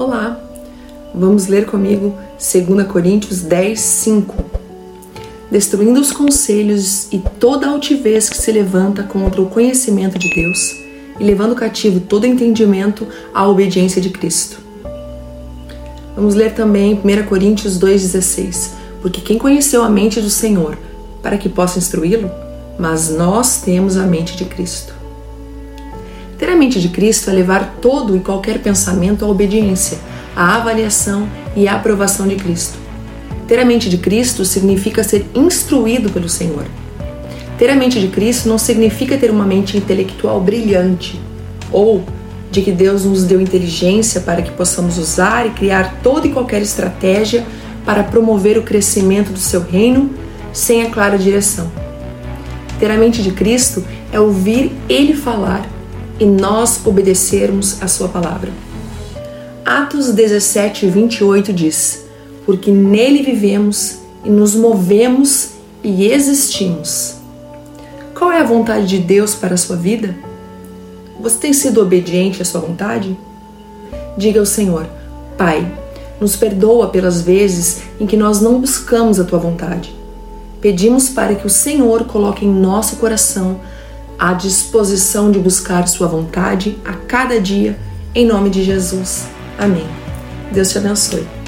Olá! Vamos ler comigo 2 Coríntios 10, 5. Destruindo os conselhos e toda altivez que se levanta contra o conhecimento de Deus e levando cativo todo entendimento à obediência de Cristo. Vamos ler também 1 Coríntios 2,16. Porque quem conheceu a mente do Senhor para que possa instruí-lo? Mas nós temos a mente de Cristo. Mente de Cristo é levar todo e qualquer pensamento à obediência, à avaliação e à aprovação de Cristo. Ter a mente de Cristo significa ser instruído pelo Senhor. Ter a mente de Cristo não significa ter uma mente intelectual brilhante ou de que Deus nos deu inteligência para que possamos usar e criar toda e qualquer estratégia para promover o crescimento do seu reino sem a clara direção. Ter a mente de Cristo é ouvir Ele falar e nós obedecermos a Sua palavra. Atos 17, 28 diz: Porque nele vivemos e nos movemos e existimos. Qual é a vontade de Deus para a sua vida? Você tem sido obediente à sua vontade? Diga ao Senhor: Pai, nos perdoa pelas vezes em que nós não buscamos a tua vontade. Pedimos para que o Senhor coloque em nosso coração à disposição de buscar Sua vontade a cada dia, em nome de Jesus. Amém. Deus te abençoe.